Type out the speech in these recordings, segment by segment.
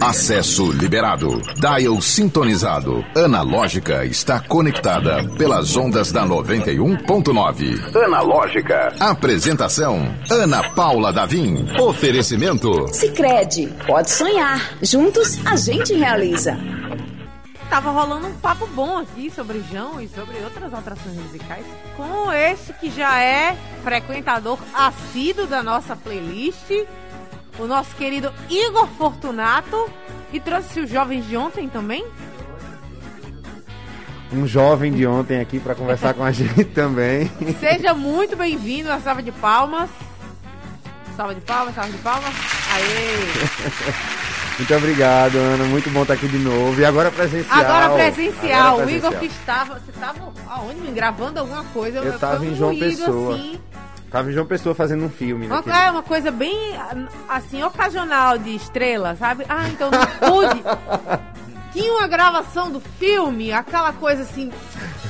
Acesso liberado. Dial sintonizado. Analógica está conectada pelas ondas da 91.9. Analógica. Apresentação: Ana Paula Davim. Oferecimento: Sicredi. Pode sonhar. Juntos a gente realiza. Tava rolando um papo bom aqui sobre João e sobre outras atrações musicais. Com esse que já é frequentador assíduo da nossa playlist o nosso querido Igor Fortunato. E trouxe os jovens de ontem também? Um jovem de ontem aqui para conversar com a gente também. Seja muito bem-vindo à salva de palmas. Salva de palmas, salva de palmas. Aê! Muito obrigado, Ana. Muito bom estar aqui de novo. E agora presencial. Agora presencial. Agora presencial. O Igor que estava. Você estava aonde? Gravando alguma coisa? Eu estava em João Pessoa. Assim, Tava em João Pessoa fazendo um filme. É uma coisa bem, assim, ocasional de estrela, sabe? Ah, então não pude. Tinha uma gravação do filme, aquela coisa assim.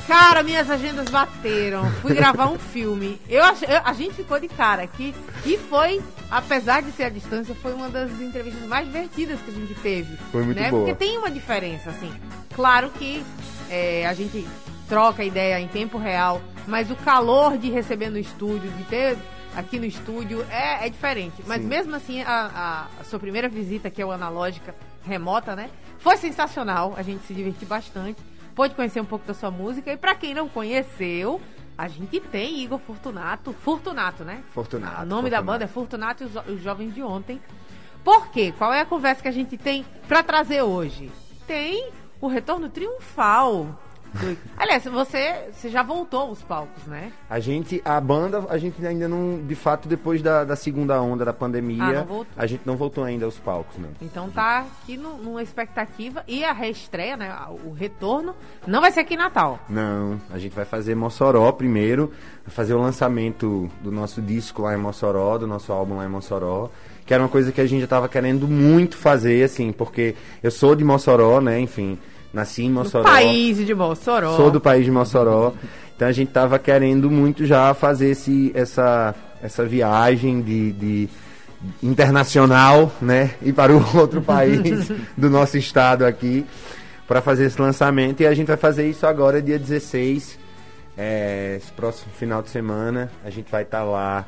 Cara, minhas agendas bateram. Fui gravar um filme. Eu, eu a gente ficou de cara aqui. E foi, apesar de ser a distância, foi uma das entrevistas mais divertidas que a gente teve. Foi muito né? boa. Porque tem uma diferença, assim. Claro que é, a gente troca ideia em tempo real mas o calor de receber no estúdio, de ter aqui no estúdio, é, é diferente. Mas Sim. mesmo assim, a, a, a, sua primeira visita, que é o analógica remota, né? Foi sensacional, a gente se divertiu bastante. Pôde conhecer um pouco da sua música. E para quem não conheceu, a gente tem Igor Fortunato. Fortunato, né? Fortunato. O nome Fortunato. da banda é Fortunato e os, os Jovens de Ontem. Por quê? Qual é a conversa que a gente tem para trazer hoje? Tem o retorno triunfal Aliás, você, você já voltou aos palcos, né? A gente, a banda, a gente ainda não, de fato, depois da, da segunda onda da pandemia, ah, a gente não voltou ainda aos palcos, não. Então tá aqui no, numa expectativa e a reestreia, né? O retorno não vai ser aqui em Natal. Não, a gente vai fazer Mossoró primeiro, fazer o lançamento do nosso disco lá em Mossoró, do nosso álbum lá em Mossoró que era uma coisa que a gente já estava querendo muito fazer, assim, porque eu sou de Mossoró, né, enfim, Nasci em Mossoró. Do país de Mossoró. Sou do país de Mossoró. Então a gente tava querendo muito já fazer esse, essa, essa viagem de, de internacional, né? E para o outro país do nosso estado aqui para fazer esse lançamento. E a gente vai fazer isso agora, dia 16, é, esse próximo final de semana. A gente vai estar tá lá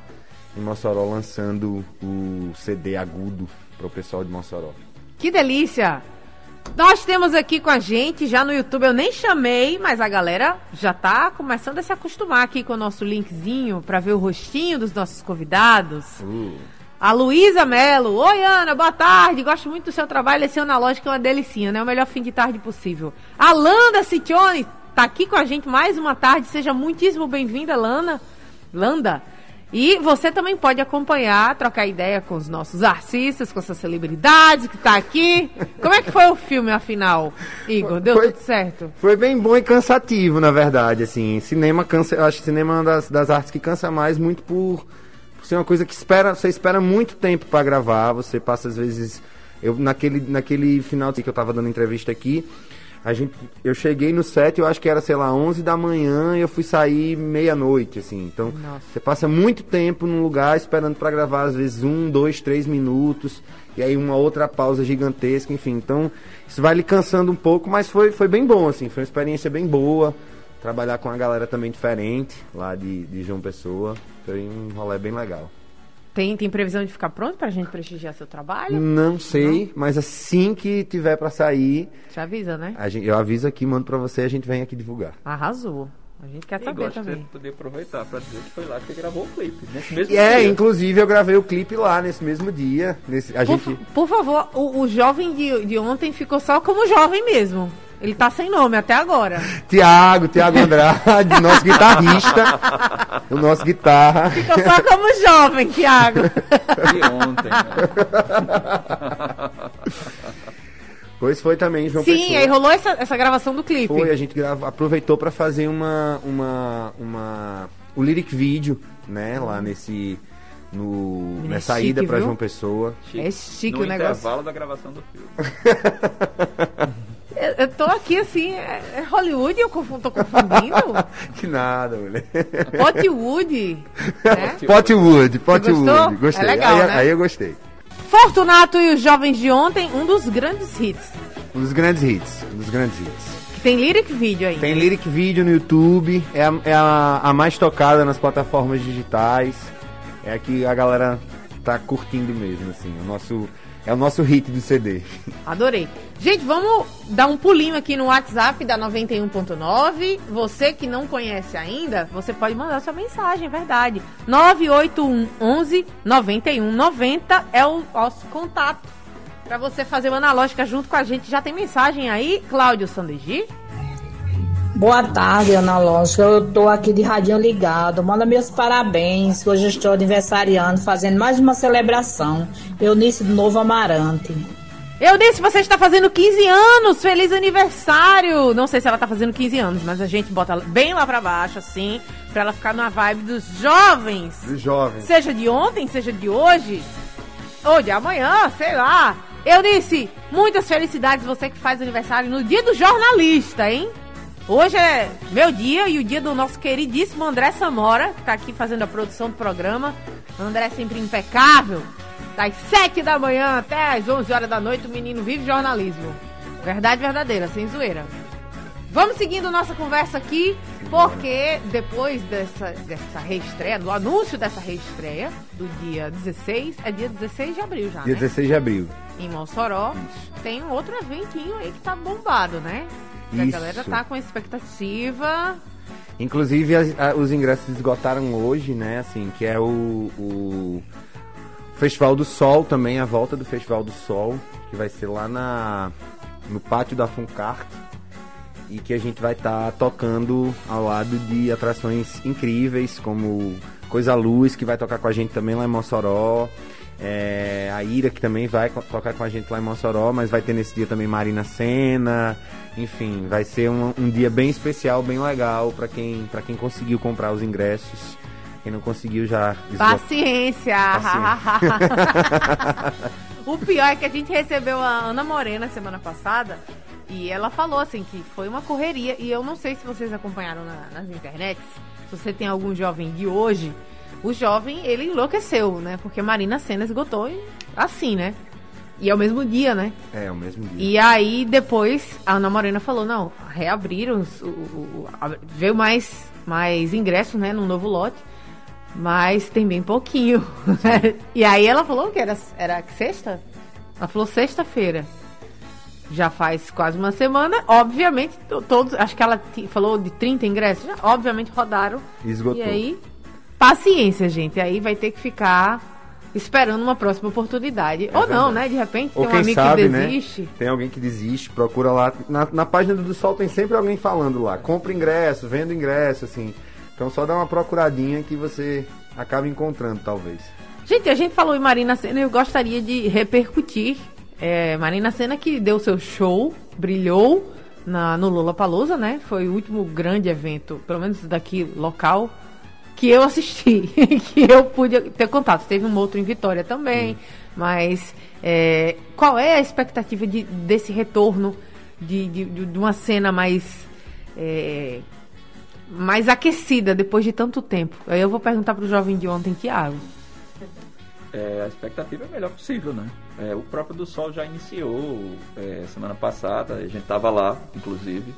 em Mossoró lançando o CD agudo para o pessoal de Mossoró. Que delícia! Nós temos aqui com a gente, já no YouTube eu nem chamei, mas a galera já tá começando a se acostumar aqui com o nosso linkzinho para ver o rostinho dos nossos convidados. Uh. A Luísa Melo. Oi, Ana, boa tarde. Gosto muito do seu trabalho. Esse analógico é uma delicinha, né? O melhor fim de tarde possível. A Landa Citione tá aqui com a gente mais uma tarde. Seja muitíssimo bem-vinda, Lana. Landa. E você também pode acompanhar, trocar ideia com os nossos artistas, com essas celebridades que está aqui. Como é que foi o filme, afinal, Igor? Deu foi, tudo certo? Foi bem bom e cansativo, na verdade, assim. Cinema cansa, eu acho que cinema é uma das, das artes que cansa mais muito por, por ser uma coisa que espera, você espera muito tempo para gravar, você passa às vezes eu naquele naquele final que eu estava dando entrevista aqui, a gente, eu cheguei no set, eu acho que era, sei lá, 11 da manhã e eu fui sair meia-noite, assim. Então, Nossa. você passa muito tempo num lugar esperando para gravar, às vezes, um, dois, três minutos, e aí uma outra pausa gigantesca, enfim. Então, isso vai lhe cansando um pouco, mas foi, foi bem bom, assim. Foi uma experiência bem boa. Trabalhar com uma galera também diferente, lá de, de João Pessoa. Foi um rolê bem legal. Tem, tem previsão de ficar pronto pra gente prestigiar seu trabalho? Não sei, Não? mas assim que tiver para sair. Te avisa, né? Gente, eu aviso aqui, mando pra você a gente vem aqui divulgar. Arrasou. A gente quer saber gosto também. De poder aproveitar para dizer que foi lá que você gravou o clipe. Nesse mesmo é, dia. inclusive eu gravei o clipe lá nesse mesmo dia. Nesse, a por, gente... por favor, o, o jovem de, de ontem ficou só como jovem mesmo. Ele tá sem nome até agora. Tiago, Tiago Andrade, nosso guitarrista. o nosso guitarra. Ficou só como jovem, Tiago. De ontem, né? Pois foi também, João Sim, Pessoa. aí rolou essa, essa gravação do clipe. Foi, a gente grava, aproveitou para fazer uma, uma, uma... O lyric video, né, lá nesse... No, na saída para João Pessoa. Chique. É chique no o negócio. intervalo da gravação do filme. Eu, eu tô aqui assim, é, é Hollywood, eu confundo, tô confundindo? que nada, mulher. Potwood. Né? Potwood, Potwood. Gostei. É legal, aí, né? aí eu gostei. Fortunato e os Jovens de Ontem, um dos grandes hits. Um dos grandes hits. Um dos grandes hits. Que tem lyric vídeo aí. Tem lyric vídeo no YouTube, é, a, é a, a mais tocada nas plataformas digitais. É a que a galera tá curtindo mesmo, assim. O nosso, é o nosso hit do CD. Adorei. Gente, vamos dar um pulinho aqui no WhatsApp da 91.9. Você que não conhece ainda, você pode mandar sua mensagem, é verdade. 981 11 91 90 é o nosso contato. Pra você fazer uma analógica junto com a gente. Já tem mensagem aí, Cláudio Sandegi? Boa tarde, Analógica. Eu tô aqui de radinho ligado. Manda meus parabéns. Hoje eu estou aniversariando, fazendo mais uma celebração. Eunice do Novo Amarante. Eunice, você está fazendo 15 anos! Feliz aniversário! Não sei se ela está fazendo 15 anos, mas a gente bota bem lá pra baixo, assim, pra ela ficar numa vibe dos jovens. Dos jovens. Seja de ontem, seja de hoje, ou de amanhã, sei lá. Eunice, muitas felicidades você que faz aniversário no dia do jornalista, hein? Hoje é meu dia e o dia do nosso queridíssimo André Samora, que tá aqui fazendo a produção do programa. André é sempre impecável. Das 7 da manhã até as 11 horas da noite, o menino vive jornalismo. Verdade verdadeira, sem zoeira. Vamos seguindo nossa conversa aqui, porque depois dessa, dessa reestreia, do anúncio dessa reestreia, do dia 16, é dia 16 de abril já, Dia né? 16 de abril. Em Mossoró, tem um outro eventinho aí que tá bombado, né? Que A Isso. galera tá com expectativa. Inclusive, as- a- os ingressos esgotaram hoje, né? Assim, que é o, o Festival do Sol também, a volta do Festival do Sol, que vai ser lá na, no pátio da Funcart. E que a gente vai estar tocando ao lado de atrações incríveis, como Coisa Luz, que vai tocar com a gente também lá em Mossoró. É, a Ira, que também vai tocar com a gente lá em Mossoró, mas vai ter nesse dia também Marina Senna. Enfim, vai ser um, um dia bem especial, bem legal para quem, pra quem conseguiu comprar os ingressos. Quem não conseguiu já esgotou. Paciência! o pior é que a gente recebeu a Ana Morena semana passada e ela falou assim que foi uma correria. E eu não sei se vocês acompanharam na- nas internets, se você tem algum jovem de hoje, o jovem ele enlouqueceu, né? Porque Marina Senna esgotou e- assim, né? E é o mesmo dia, né? É, o mesmo dia. E aí depois a Ana Morena falou, não, reabriram, os- o, o- a- veio mais, mais ingressos, né, num novo lote, mas tem bem pouquinho. e aí ela falou que era, era sexta? Ela falou sexta-feira. Já faz quase uma semana, obviamente, to- todos, acho que ela falou de 30 ingressos, já, obviamente rodaram. Esgotou. E aí, paciência, gente, aí vai ter que ficar esperando uma próxima oportunidade. Ou não, verdade. né, de repente Ou tem um amigo sabe, que né? desiste. Tem alguém que desiste, procura lá. Na, na página do Sol tem sempre alguém falando lá. Compra ingresso, venda ingresso, assim. Então só dá uma procuradinha que você acaba encontrando, talvez. Gente, a gente falou em Marina Senna e eu gostaria de repercutir. É, Marina Senna que deu seu show, brilhou na, no Lula Palusa, né? Foi o último grande evento, pelo menos daqui local, que eu assisti, que eu pude ter contato. Teve um outro em Vitória também, mas é, qual é a expectativa de, desse retorno de, de, de- uma cena mais é, mais aquecida depois de tanto tempo? Aí eu vou perguntar pro jovem de ontem, Tiago. É, a expectativa é a melhor possível, né? É, o próprio do Sol já iniciou é, semana passada, a gente tava lá, inclusive.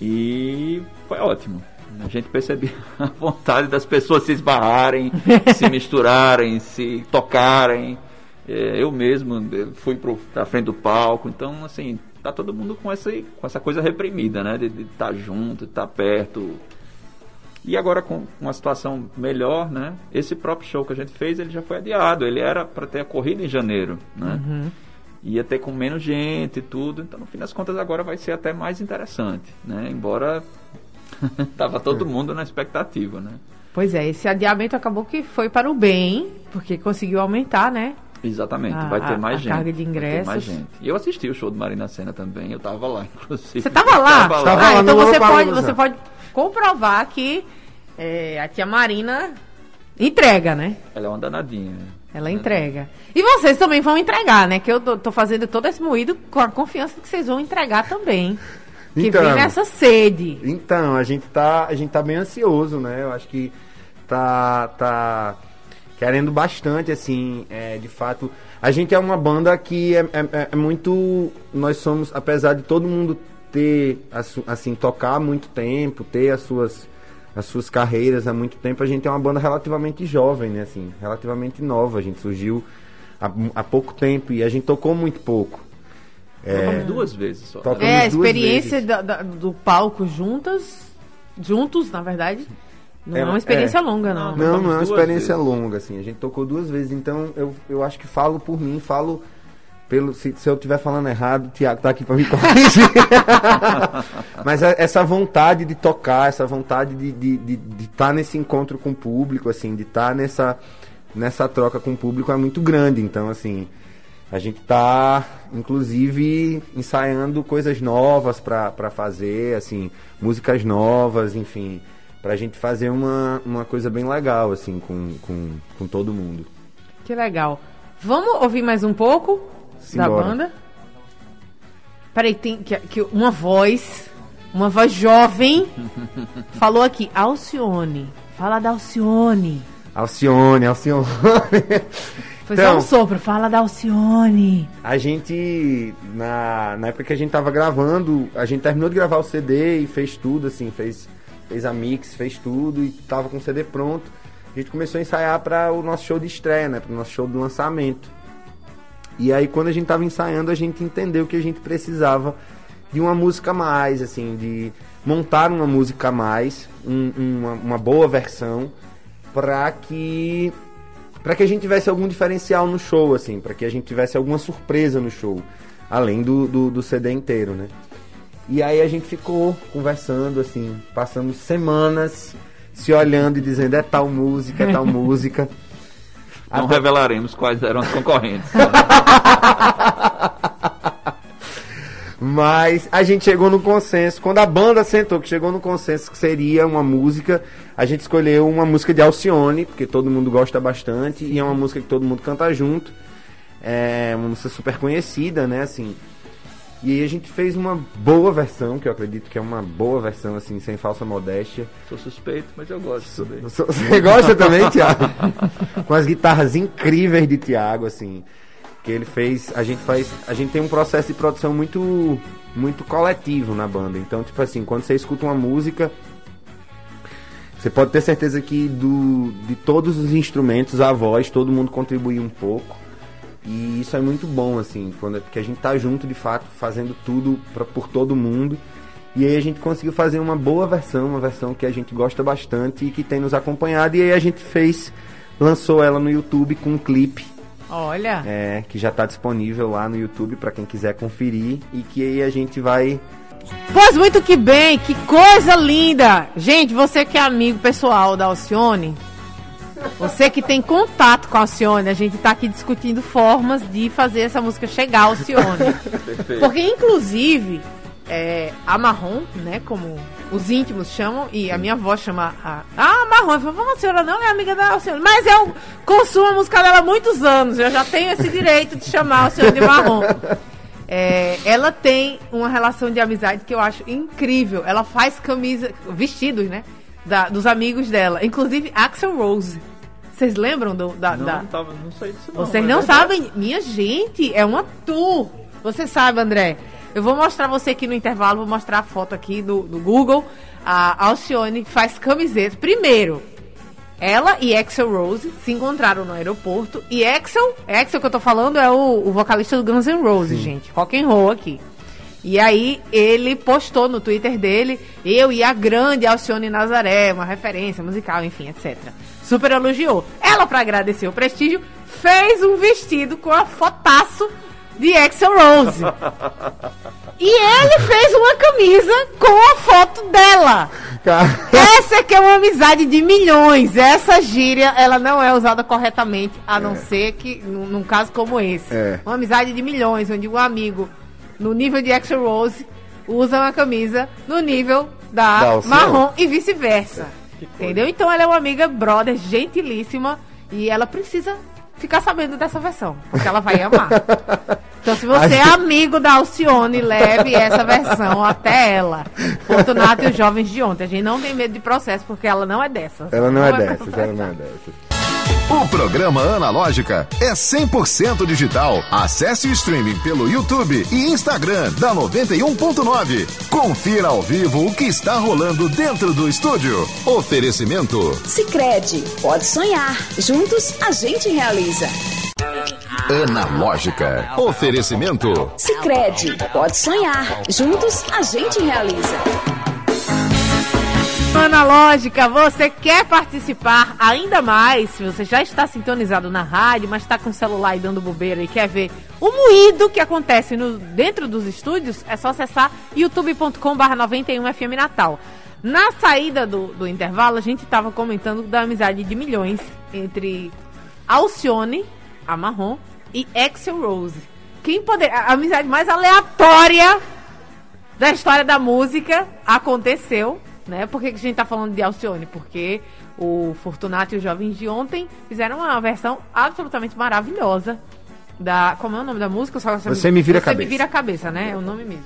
E foi ótimo. A gente percebia a vontade das pessoas se esbarrarem, se misturarem, se tocarem. É, eu mesmo fui pro, pra frente do palco, então assim, tá todo mundo com essa, com essa coisa reprimida, né? De estar junto, de estar perto. E agora com uma situação melhor, né? Esse próprio show que a gente fez, ele já foi adiado. Ele era para ter ocorrido em janeiro, né? Ia ter com menos gente e tudo. Então, no fim das contas, agora vai ser até mais interessante, né? Embora tava todo mundo na expectativa, né? Pois é, esse adiamento acabou que foi para o bem, porque conseguiu aumentar, né? Exatamente, A- vai ter mais a gente. carga de vai ter mais ingressos. gente. E eu assisti o show do Marina Senna também, eu tava lá, inclusive. Você tava lá? Tava lá. Ah, lá então você pode, você pode comprovar que é, a tia Marina entrega, né? Ela é uma danadinha. né? Ela entrega. E vocês também vão entregar, né? Que eu tô, tô fazendo todo esse moído com a confiança que vocês vão entregar também. Que Então. vem nessa sede. Então, a gente tá, a gente tá bem ansioso, né? Eu acho que tá, tá querendo bastante, assim, é, de fato. A gente é uma banda que é, é, é muito. Nós somos, apesar de todo mundo ter, assim, tocar há muito tempo, ter as suas, as suas carreiras há muito tempo, a gente é uma banda relativamente jovem, né? Assim, relativamente nova. A gente surgiu há, há pouco tempo e a gente tocou muito pouco. É, duas vezes só. É, a experiência da, da, do palco juntas, juntos, na verdade. Não é, é uma experiência é, longa, não. Não, não é uma experiência vezes. longa, assim. A gente tocou duas vezes, então eu, eu acho que falo por mim, falo pelo se, se eu estiver falando errado, o Tiago tá aqui para me corrigir. Mas essa vontade de tocar, essa vontade de estar de, de, de tá nesse encontro com o público, assim, de estar tá nessa, nessa troca com o público é muito grande. Então, assim, a gente está, inclusive, ensaiando coisas novas para fazer, assim, músicas novas, enfim, para a gente fazer uma, uma coisa bem legal, assim, com, com, com todo mundo. Que legal. Vamos ouvir mais um pouco Simbora. da banda? Peraí, tem que, que uma voz, uma voz jovem, falou aqui, Alcione. Fala da Alcione. Alcione, Alcione. Foi então, só um sopro, fala da Alcione. A gente, na, na época que a gente tava gravando, a gente terminou de gravar o CD e fez tudo, assim, fez, fez a mix, fez tudo e tava com o CD pronto. A gente começou a ensaiar para o nosso show de estreia, né, para o nosso show de lançamento. E aí, quando a gente tava ensaiando, a gente entendeu que a gente precisava de uma música a mais, assim, de montar uma música a mais, um, uma, uma boa versão, para que para que a gente tivesse algum diferencial no show, assim, para que a gente tivesse alguma surpresa no show, além do, do, do, CD inteiro, né? E aí a gente ficou conversando, assim, passamos semanas se olhando e dizendo é tal música, é tal música. Não Até... revelaremos quais eram os concorrentes. Mas a gente chegou no consenso. Quando a banda sentou, que chegou no consenso que seria uma música, a gente escolheu uma música de Alcione, porque todo mundo gosta bastante, e é uma música que todo mundo canta junto. É uma música super conhecida, né? Assim. E aí a gente fez uma boa versão, que eu acredito que é uma boa versão, assim, sem falsa modéstia. Sou suspeito, mas eu gosto também. Você gosta também, Tiago? Com as guitarras incríveis de Tiago, assim que ele fez, a gente faz, a gente tem um processo de produção muito muito coletivo na banda. Então, tipo assim, quando você escuta uma música, você pode ter certeza que do, de todos os instrumentos, a voz, todo mundo contribui um pouco. E isso é muito bom, assim, quando, porque a gente tá junto de fato, fazendo tudo pra, por todo mundo. E aí a gente conseguiu fazer uma boa versão, uma versão que a gente gosta bastante e que tem nos acompanhado. E aí a gente fez, lançou ela no YouTube com um clipe Olha. É, que já está disponível lá no YouTube para quem quiser conferir e que aí a gente vai Pois muito que bem, que coisa linda! Gente, você que é amigo pessoal da Alcione, você que tem contato com a Alcione, a gente está aqui discutindo formas de fazer essa música chegar ao Alcione. Porque, inclusive, é, a Marrom, né, como os íntimos chamam, e a minha avó chama a. Ah, Marrom. Eu falei, a senhora não é amiga da senhora. Mas eu consumo a música dela há muitos anos. Eu já tenho esse direito de chamar o senhor de Marrom. É, ela tem uma relação de amizade que eu acho incrível. Ela faz camisa, vestidos, né? Da, dos amigos dela. Inclusive Axel Rose. Vocês lembram do, da, não, da... Não, tava, não sei disso não. Vocês não sabem? Minha gente, é uma tour. Você sabe, André? Eu vou mostrar você aqui no intervalo, vou mostrar a foto aqui do, do Google. A Alcione faz camiseta. Primeiro, ela e Axel Rose se encontraram no aeroporto. E Axel, Axel que eu tô falando é o, o vocalista do Guns N' Roses, Sim. gente. Rock and roll aqui. E aí ele postou no Twitter dele, eu e a grande Alcione Nazaré, uma referência musical, enfim, etc. Super elogiou. Ela, para agradecer o prestígio, fez um vestido com a fotaço de Axel Rose. E ele fez uma camisa com a foto dela. Essa que é uma amizade de milhões. Essa gíria, ela não é usada corretamente, a não é. ser que, num, num, caso como esse. É. Uma amizade de milhões, onde um amigo, no nível de Axel Rose, usa uma camisa no nível da, da marrom e vice-versa. Entendeu? Então ela é uma amiga brother, gentilíssima, e ela precisa ficar sabendo dessa versão, porque ela vai amar. Se você é amigo da Alcione, leve essa versão até ela. Fortunato e os jovens de ontem. A gente não tem medo de processo, porque ela não é dessas. Ela não, não é, é dessas, ela não é dessas. O programa Analógica é 100% digital. Acesse o streaming pelo YouTube e Instagram da 91.9. Confira ao vivo o que está rolando dentro do estúdio. Oferecimento Sicredi, pode sonhar. Juntos a gente realiza. Analógica. Oferecimento Sicredi, pode sonhar. Juntos a gente realiza. Analógica, você quer participar ainda mais? Se você já está sintonizado na rádio, mas está com o celular e dando bobeira e quer ver o moído que acontece no, dentro dos estúdios, é só acessar youtube.com/barra 91FM Natal. Na saída do, do intervalo, a gente estava comentando da amizade de milhões entre Alcione, a Marrom, e Axel Rose. Quem poder, a amizade mais aleatória da história da música aconteceu, né? Por que, que a gente tá falando de Alcione? Porque o Fortunato e os Jovens de ontem fizeram uma versão absolutamente maravilhosa da. Como é o nome da música? Só, Você me vira a Você cabeça. me vira a cabeça, né? É o nome mesmo.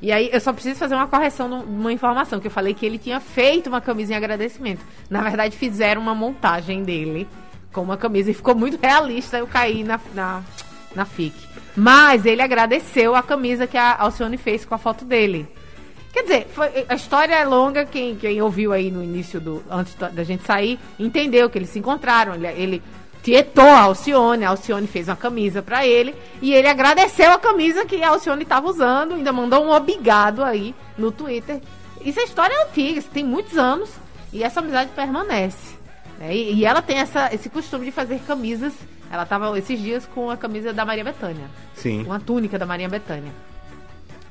E aí, eu só preciso fazer uma correção numa informação, que eu falei que ele tinha feito uma camisa em agradecimento. Na verdade, fizeram uma montagem dele com uma camisa e ficou muito realista. Eu caí na, na, na FIC. Mas ele agradeceu a camisa que a Alcione fez com a foto dele. Quer dizer, foi- a história é longa, quem, quem ouviu aí no início do. antes da, gente sair, entendeu que eles se encontraram. Ele, ele tietou a Alcione, a Alcione fez uma camisa pra ele e ele agradeceu a camisa que a Alcione estava usando, ainda mandou um obrigado aí no Twitter. Isso é história antiga, tem muitos anos e essa amizade permanece. Né? E, e ela tem essa, esse costume de fazer camisas. Ela estava esses dias com a camisa da Maria Bethânia Sim. uma túnica da Maria Bethânia.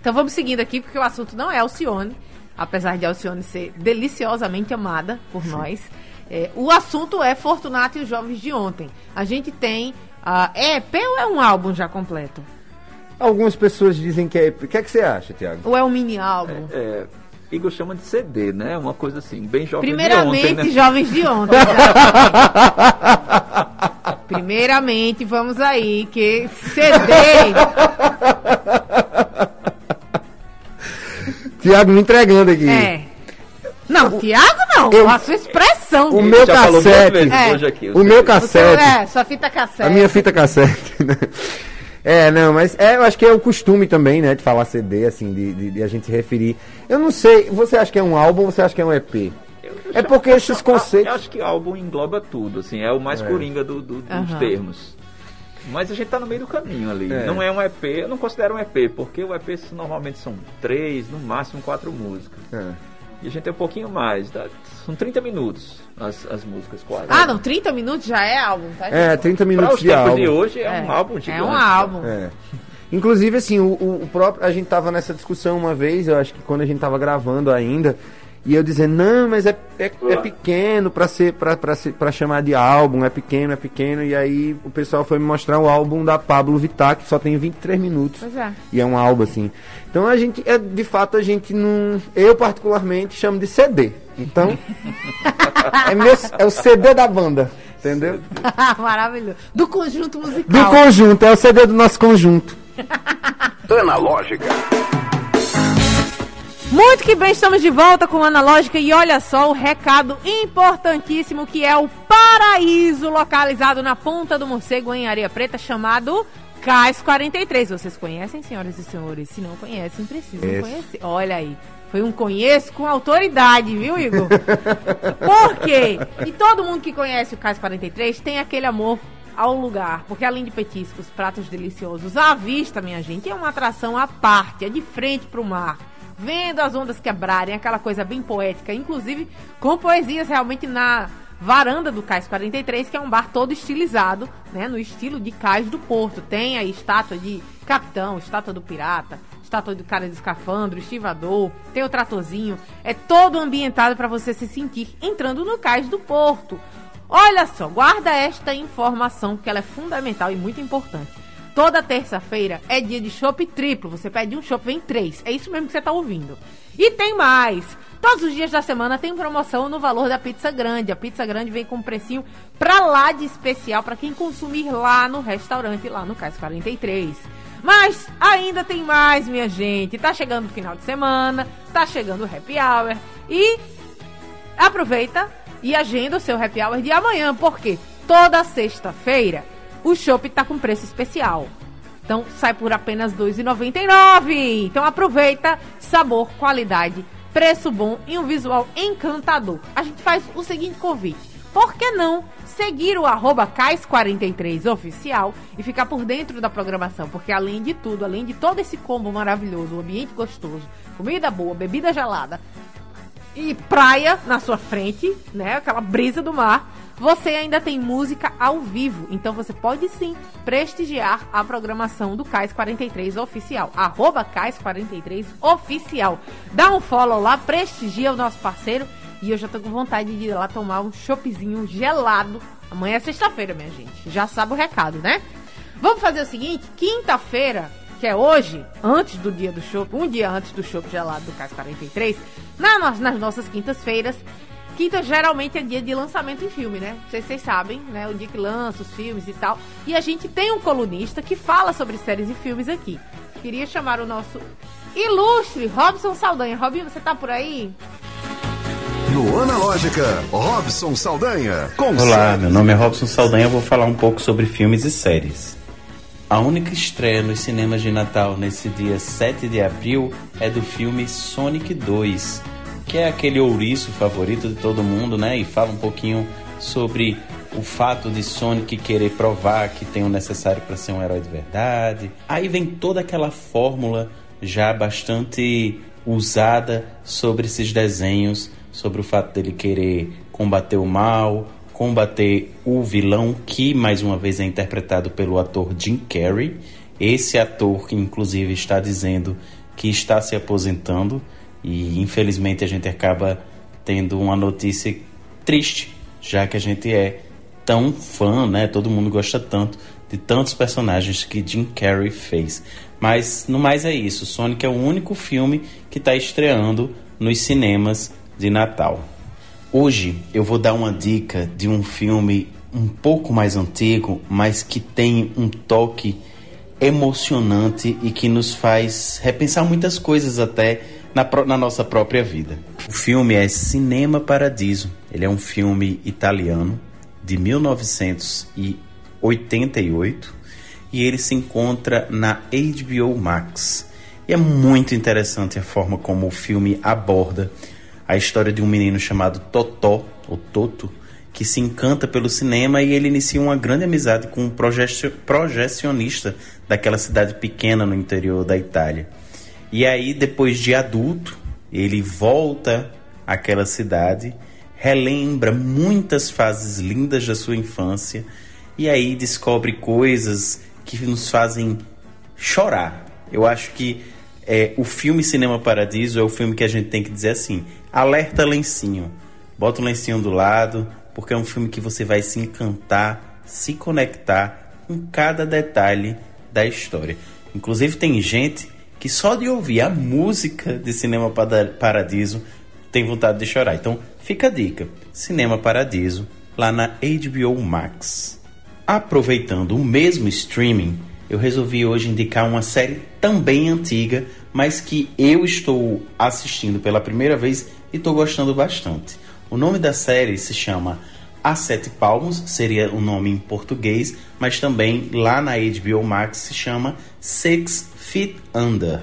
Então vamos seguindo aqui, porque o assunto não é Alcione, apesar de Alcione ser deliciosamente amada por nós. É, o assunto é Fortunato e os Jovens de Ontem. A gente tem. ah, é EP ou é um álbum já completo? Algumas pessoas dizem que é. O que é que você acha, Tiago? Ou é um mini álbum? É, Igor chama de CD, né? Uma coisa assim, bem jovem Primeiramente, de ontem, né? Jovens de Ontem. Primeiramente, vamos aí, que CD. Tiago me entregando aqui. É. Não, Tiago não, eu- a sua expressão. O meu já falou duas cassete. vezes É. hoje aqui. O meu O seu- cassete. é, sua fita cassete. A minha fita cassete, né? É, não, mas é, eu acho que é o costume também, né, de falar CD, assim, de, de, de a gente se referir. Eu não sei, você acha que é um álbum ou você acha que é um EP? É porque esses chamo- conceitos- Eu acho que o álbum engloba tudo, assim, é o mais É. coringa do, do- dos Aham. termos. Mas a gente tá no meio do caminho ali. É. Não é um EP, eu não considero um EP, porque o EP normalmente são três, no máximo quatro músicas. É. E a gente tem um pouquinho mais, dá- são 30 minutos as, as músicas quase. Ah, não, 30 minutos já é álbum, tá? É, gente? 30 Pra minutos os de álbum. de hoje é, É, um álbum gigante. É um álbum. É. Inclusive, assim, o, o- o próprio. A gente tava nessa discussão uma vez, eu acho que quando a gente tava gravando ainda, e eu dizendo, não, mas é, é, é pequeno pra ser, pra chamar de álbum, é pequeno, é pequeno, e aí o pessoal foi me mostrar o álbum da Pablo Vittar, que só tem 23 minutos. Pois é. E é um álbum assim. Então a gente, é, de fato, a gente não. Eu, particularmente, chamo de CD. Então. é, meu, é o CD da banda. Entendeu? Maravilhoso. Do conjunto Do musical. conjunto, é o CD do nosso conjunto. Analógica. Muito que bem, estamos de volta com o Analógica e olha só o recado importantíssimo que é o paraíso localizado na Ponta do Morcego em Areia Preta chamado Cais 43. Vocês conhecem, senhoras e senhores? Se não conhecem, precisam Conheço. conhecer. Olha aí. Foi um conheço com autoridade, viu, Igor? Por quê? E todo mundo que conhece o Cais 43 tem aquele amor ao lugar, porque além de petiscos, pratos deliciosos, à vista, minha gente, é uma atração à parte, é de frente pro mar. Vendo as ondas quebrarem, aquela coisa bem poética, inclusive com poesias realmente na varanda do Cais 43, que é um bar todo estilizado, né, no estilo de Cais do Porto. Tem aí estátua de capitão, estátua do pirata, estátua do cara de escafandro, estivador, tem o tratorzinho. É todo ambientado para você se sentir entrando no Cais do Porto. Olha só, guarda esta informação, porque ela é fundamental e muito importante. Toda terça-feira é dia de chopp triplo. Você pede um chopp, vem três. É isso mesmo que você está ouvindo. E tem mais. Todos os dias da semana tem promoção no valor da pizza grande. A pizza grande vem com um precinho pra lá de especial para quem consumir lá no restaurante, lá no Cais 43. Mas ainda tem mais, minha gente. Tá chegando o final de semana, tá chegando o happy hour e aproveita e agenda o seu happy hour de amanhã, porque toda sexta-feira o chopp tá com preço especial. Então sai por apenas R$ 2,99. Então aproveita, sabor, qualidade, preço bom e um visual encantador. A gente faz o seguinte convite. Por que não seguir o arroba CAIS43 oficial e ficar por dentro da programação? Porque além de tudo, além de todo esse combo maravilhoso, um ambiente gostoso, comida boa, bebida gelada e praia na sua frente, né? Aquela brisa do mar você ainda tem música ao vivo. Então você pode sim prestigiar a programação do Cais 43 Oficial. Arroba Cais 43 Oficial. Dá um follow lá, prestigia o nosso parceiro. E eu já tô com vontade de ir lá tomar um choppzinho gelado. Amanhã é sexta-feira, minha gente. Já sabe o recado, né? Vamos fazer o seguinte: quinta-feira, que é hoje, antes do dia do show, um dia antes do show gelado do Cais 43, na, nas nossas quintas-feiras, Quinta geralmente é dia de lançamento em filme, né? Não sei se vocês sabem, né? O dia que lança os filmes e tal. E a gente tem um colunista que fala sobre séries e filmes aqui. Queria chamar o nosso ilustre Robson Saldanha. Robinho, você tá por aí? No Analógica, Robson Saldanha. Olá, meu nome é Robson Saldanha. Eu vou falar um pouco sobre filmes e séries. A única estreia nos cinemas de Natal nesse dia 7 de abril é do filme Sonic 2 que é aquele ouriço favorito de todo mundo, né? E fala um pouquinho sobre o fato de Sonic querer provar que tem o necessário para ser um herói de verdade. Aí vem toda aquela fórmula já bastante usada sobre esses desenhos, sobre o fato dele querer combater o mal, combater o vilão, que mais uma vez é interpretado pelo ator Jim Carrey. Esse ator que inclusive está dizendo que está se aposentando e infelizmente a gente acaba tendo uma notícia triste, já que a gente é tão fã, né? Todo mundo gosta tanto de tantos personagens que Jim Carrey fez. Mas no mais é isso. Sonic é o único filme que está estreando nos cinemas de Natal. Hoje eu vou dar uma dica de um filme um pouco mais antigo, mas que tem um toque emocionante e que nos faz repensar muitas coisas até na, na nossa própria vida. O filme é Cinema Paradiso. Ele é um filme italiano de 1988 e ele se encontra na HBO Max. E é muito interessante a forma como o filme aborda a história de um menino chamado Totó, ou Toto, que se encanta pelo cinema e ele inicia uma grande amizade com um projecionista daquela cidade pequena no interior da Itália. E aí, depois de adulto, ele volta àquela cidade, relembra muitas fases lindas da sua infância e aí descobre coisas que nos fazem chorar. Eu acho que é, o filme Cinema Paradiso é o filme que a gente tem que dizer assim: alerta lencinho, bota o lencinho do lado, porque é um filme que você vai se encantar, se conectar com cada detalhe da história. Inclusive, tem gente que só de ouvir a música de Cinema Paradiso tem vontade de chorar. Então, fica a dica: Cinema Paradiso, lá na HBO Max. Aproveitando o mesmo streaming, eu resolvi hoje indicar uma série também antiga, mas que eu estou assistindo pela primeira vez e estou gostando bastante. O nome da série se chama A Sete Palmos, seria o nome em português, mas também lá na HBO Max se chama Six Feet Under.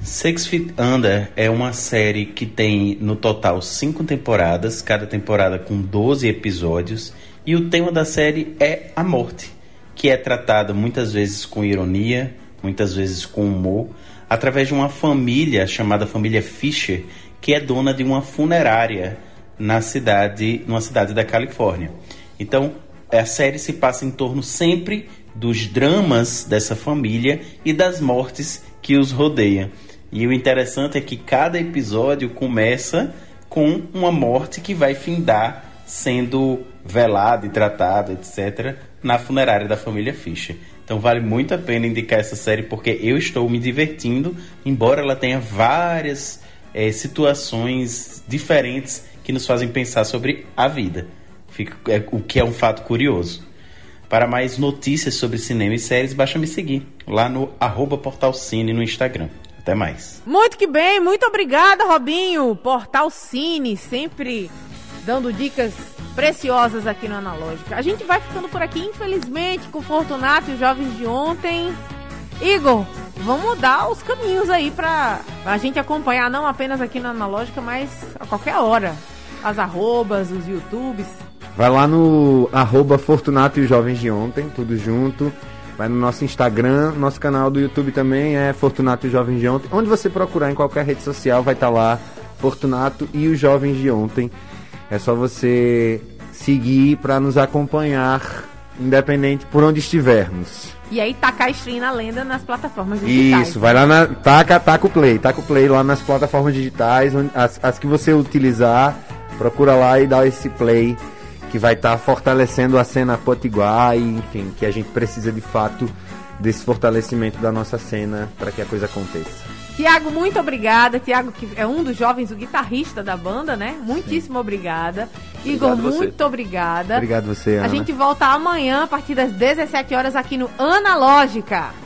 Six Feet Under é uma série que tem no total cinco temporadas, cada temporada com 12 episódios, e o tema da série é a morte, que é tratada muitas vezes com ironia, muitas vezes com humor, através de uma família chamada família Fisher, que é dona de uma funerária na cidade, numa cidade da Califórnia. Então, a série se passa em torno sempre dos dramas dessa família e das mortes que os rodeia. E o interessante é que cada episódio começa com uma morte que vai findar sendo velada e tratada, etc., na funerária da família Fischer. Então vale muito a pena indicar essa série porque eu estou me divertindo, embora ela tenha várias é, situações diferentes que nos fazem pensar sobre a vida, é, o que é um fato curioso. Para mais notícias sobre cinema e séries, basta me seguir lá no arroba Portal Cine no Instagram. Até mais. Muito que bem, muito obrigada, Robinho. Portal Cine, sempre dando dicas preciosas aqui no Analógica. A gente vai ficando por aqui, infelizmente, com o Fortunato e os jovens de ontem. Igor, vamos dar os caminhos aí pra, pra gente acompanhar, não apenas aqui no Analógica, mas a qualquer hora. As arrobas, os YouTubes. Vai lá no arroba Fortunato e os Jovens de Ontem, tudo junto. Vai no nosso Instagram, nosso canal do YouTube também é Fortunato e os Jovens de Ontem. Onde você procurar em qualquer rede social vai estar lá Fortunato e os Jovens de Ontem. É só você seguir para nos acompanhar, independente por onde estivermos. E aí tacar stream na lenda nas plataformas digitais. Isso, vai lá na. Taca, taca o play, taca o play lá nas plataformas digitais, as, as que você utilizar, procura lá e dá esse play que vai estar tá fortalecendo a cena potiguar e enfim, que a gente precisa de fato desse fortalecimento da nossa cena para que a coisa aconteça. Tiago, muito obrigada. Tiago, que é um dos jovens, o guitarrista da banda, né? Muitíssimo Sim. obrigada. Igor, Obrigado muito obrigada. Obrigado você, Ana. A gente volta amanhã a partir das 17 horas aqui no Analógica.